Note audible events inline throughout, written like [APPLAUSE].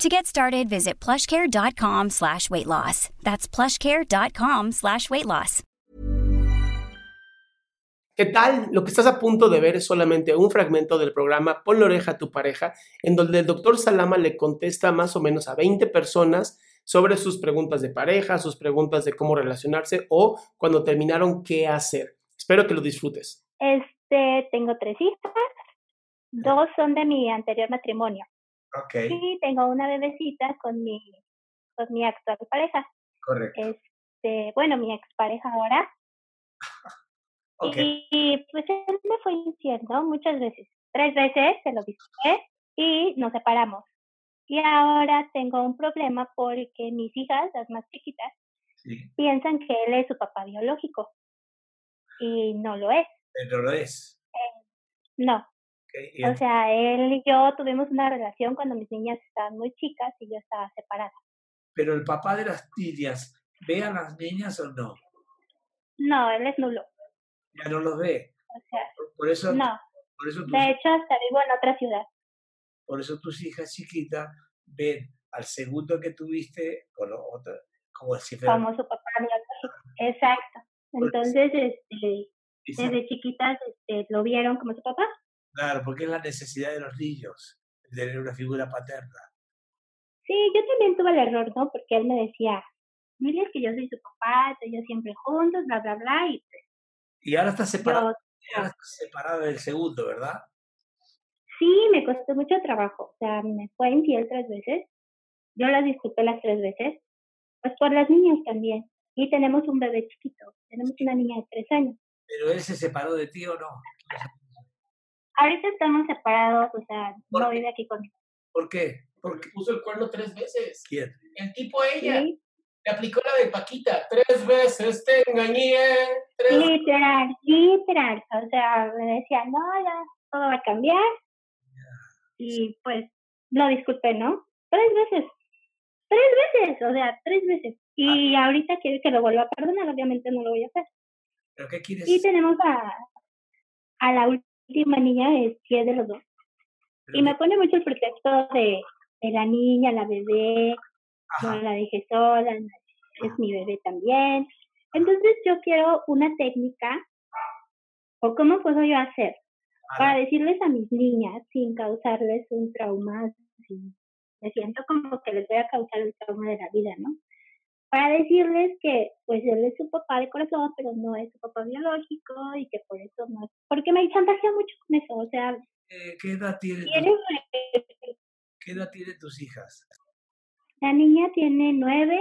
To get started, visit plushcare.com slash weight loss. That's plushcare.com slash weight loss. ¿Qué tal? Lo que estás a punto de ver es solamente un fragmento del programa Pon la oreja a tu pareja, en donde el doctor Salama le contesta más o menos a 20 personas sobre sus preguntas de pareja, sus preguntas de cómo relacionarse o cuando terminaron qué hacer. Espero que lo disfrutes. Este, tengo tres hijas, dos son de mi anterior matrimonio. Ok, Y tengo una bebecita con mi, con mi actual pareja. correcto. Este, bueno, mi expareja ahora. [LAUGHS] Ok, Y pues él me fue ¿no? Muchas veces. Tres veces se lo disculpé y nos separamos. Y ahora tengo un problema porque mis hijas, las más chiquitas, sí, piensan que él es su papá biológico. Y no lo es. pero lo es. No. O sea, él y yo tuvimos una relación cuando mis niñas estaban muy chicas y yo estaba separada. Pero el papá de las niñas, ¿ve a las niñas o no? No, él es nulo. Ya no los ve. O sea, Por- Por eso, no. por eso, tus, De hecho, hasta vivo en otra ciudad. por eso tus hijas chiquitas ven al segundo que tuviste con lo otro, como si fuera como su papá biológico. Exacto. Entonces, este, desde chiquitas este, lo vieron como su papá. Claro, porque es la necesidad de los niños, de tener una figura paterna. Sí, yo también tuve el error, ¿no? Porque él me decía, mire, es que yo soy su papá, ellos siempre juntos, bla, bla, bla, y pues Y ahora estás separado, yo, estás separado del segundo, ¿verdad? sí, me costó mucho trabajo. O sea, me fue infiel tres veces. Yo las disculpé las tres veces. Pues por las niñas también. Y tenemos un bebé chiquito. Tenemos una niña de tres años. Pero él se separó de ti o no. Ahorita estamos separados, o sea, ¿Por no vive aquí conmigo. ¿Por qué? Porque puso el cuerno tres veces. ¿Quién? El tipo ella ¿sí? le aplicó la de Paquita. Tres veces te engañé. Tres Literal, literal. O sea, me decía, no, ya todo va a cambiar. Y pues lo disculpé, ¿no? Tres veces. Tres veces, o sea, tres veces. Y ahorita quiere que lo vuelva a perdonar, obviamente no lo voy a hacer. ¿Pero qué quieres? Y tenemos a, a la última niña, es que es de los dos. Y me pone mucho el pretexto de, de la niña, la bebé, no la dejé sola, es mi bebé también. Entonces yo quiero una técnica, o cómo puedo yo hacer para decirles a mis niñas sin causarles un trauma, sin, me siento como que les voy a causar el trauma de la vida, ¿no? Para decirles que pues él es su papá de corazón, pero no es su papá biológico y que por eso no es, porque me chantajea mucho con eso, o sea, eh, ¿qué, edad tiene tiene, ¿Qué edad tienen tus hijas? la niña tiene nueve,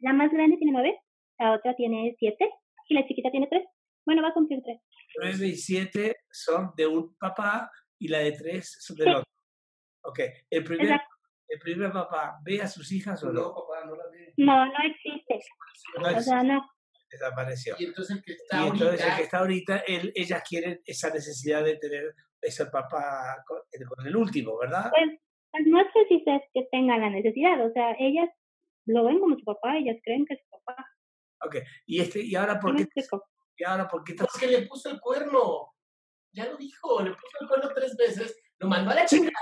la más grande tiene nueve, la otra tiene siete y la chiquita tiene tres. Bueno, va a cumplir tres. Nueve y siete son de un papá y la de tres son del Sí. otro. Ok, el primer. El primer papá ve a sus hijas o no? papá, no la ve. No, no existe. No O sea, no. desapareció. Y entonces el que Y está entonces el ahorita, que está ahorita, él, ellas quieren esa necesidad de tener ese papá con, con el último, ¿verdad? Pues, pues no sé si es que tengan la necesidad, o sea, ellas lo ven como su papá, ellas creen que es su papá. Ok, y este, y ahora ¿Sí por qué, y ahora por qué estás es que le puso el cuerno. Ya lo dijo, le puso el cuerno tres veces, lo mandó a la [LAUGHS] chingada.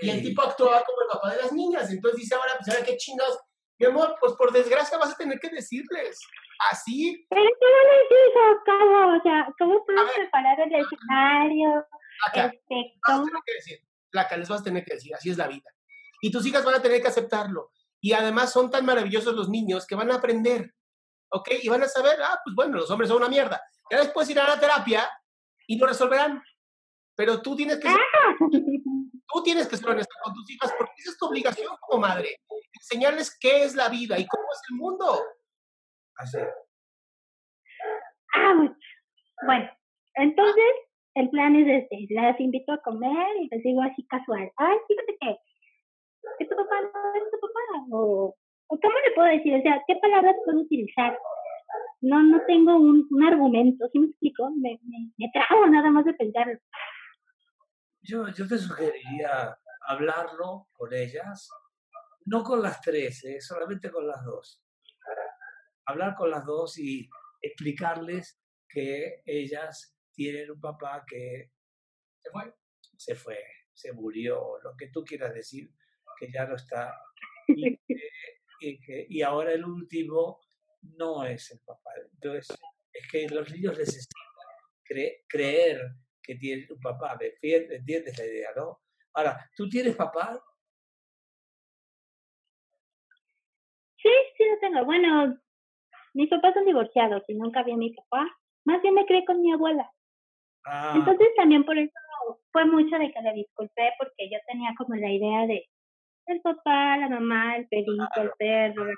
Y el tipo actuaba como el papá de las niñas. Entonces dice ahora, pues ahora qué chingados. Mi amor, pues por desgracia vas a tener que decirles. Así. Pero ¿cómo les digo? ¿Cómo? O sea, ¿cómo puedes preparar el escenario? Placa, Este, vas a ¿cómo? tener que decir. Placa, les vas a tener que decir. Así es la vida. Y tus hijas van a tener que aceptarlo. Y además son tan maravillosos los niños que van a aprender. ¿Ok? Y van a saber, ah, pues bueno, los hombres son una mierda. Ya después irán a la terapia y lo resolverán. Pero tú tienes que ser, [LAUGHS] tú tienes que ser honesta con tus hijas porque esa es tu obligación como madre. Enseñarles qué es la vida y cómo es el mundo. Así. Ah. Bueno, entonces el plan es este, las invito a comer y les digo así casual, ay, fíjate que, que tu papá no es tu papá, o, o ¿cómo le puedo decir? O sea, ¿qué palabras puedo utilizar? No, no tengo un, un argumento, ¿sí me explico? Me, me, me trago nada más de pensarlo. Yo, yo te sugeriría hablarlo con ellas, no con las tres, ¿eh? solamente con las dos. Hablar con las dos y explicarles que ellas tienen un papá que se fue, se fue, se murió, lo que tú quieras decir, que ya no está. Y, [LAUGHS] que- y que- y ahora el último no es el papá. Entonces, es que los niños necesitan cre- creer que tienen un papá. ¿Me entiendes, entiendes la idea, no? Ahora, ¿tú tienes papá? Sí, sí lo tengo. Bueno, mis papás son divorciados y nunca vi a mi papá. Más bien me crié con mi abuela. Ah, Entonces también por eso fue mucho de que le disculpé porque yo tenía como la idea de el papá, la mamá, el perrito, el perro, la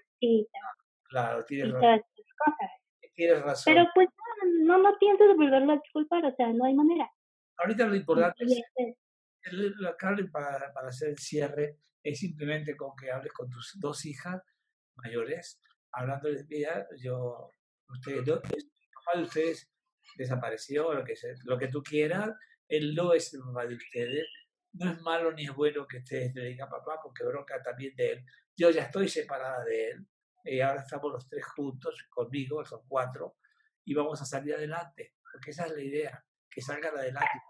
claro, y tienes, ra- todas esas cosas. tienes razón. Pero pues no, no, no pienso devolverlo a disculpar, o sea, no hay manera. Ahorita lo importante es, lo que hablen para, para hacer el cierre es simplemente con que hables con tus dos hijas mayores, hablándoles, mira, yo, ustedes, no, el papá de ustedes desapareció, lo que, sea, lo que tú quieras, él no es el papá de ustedes, no es malo ni es bueno que ustedes le digan papá, porque bronca también de él. Yo ya estoy separada de él, y ahora estamos los tres juntos conmigo, son cuatro, y vamos a salir adelante, porque esa es la idea, que salgan adelante.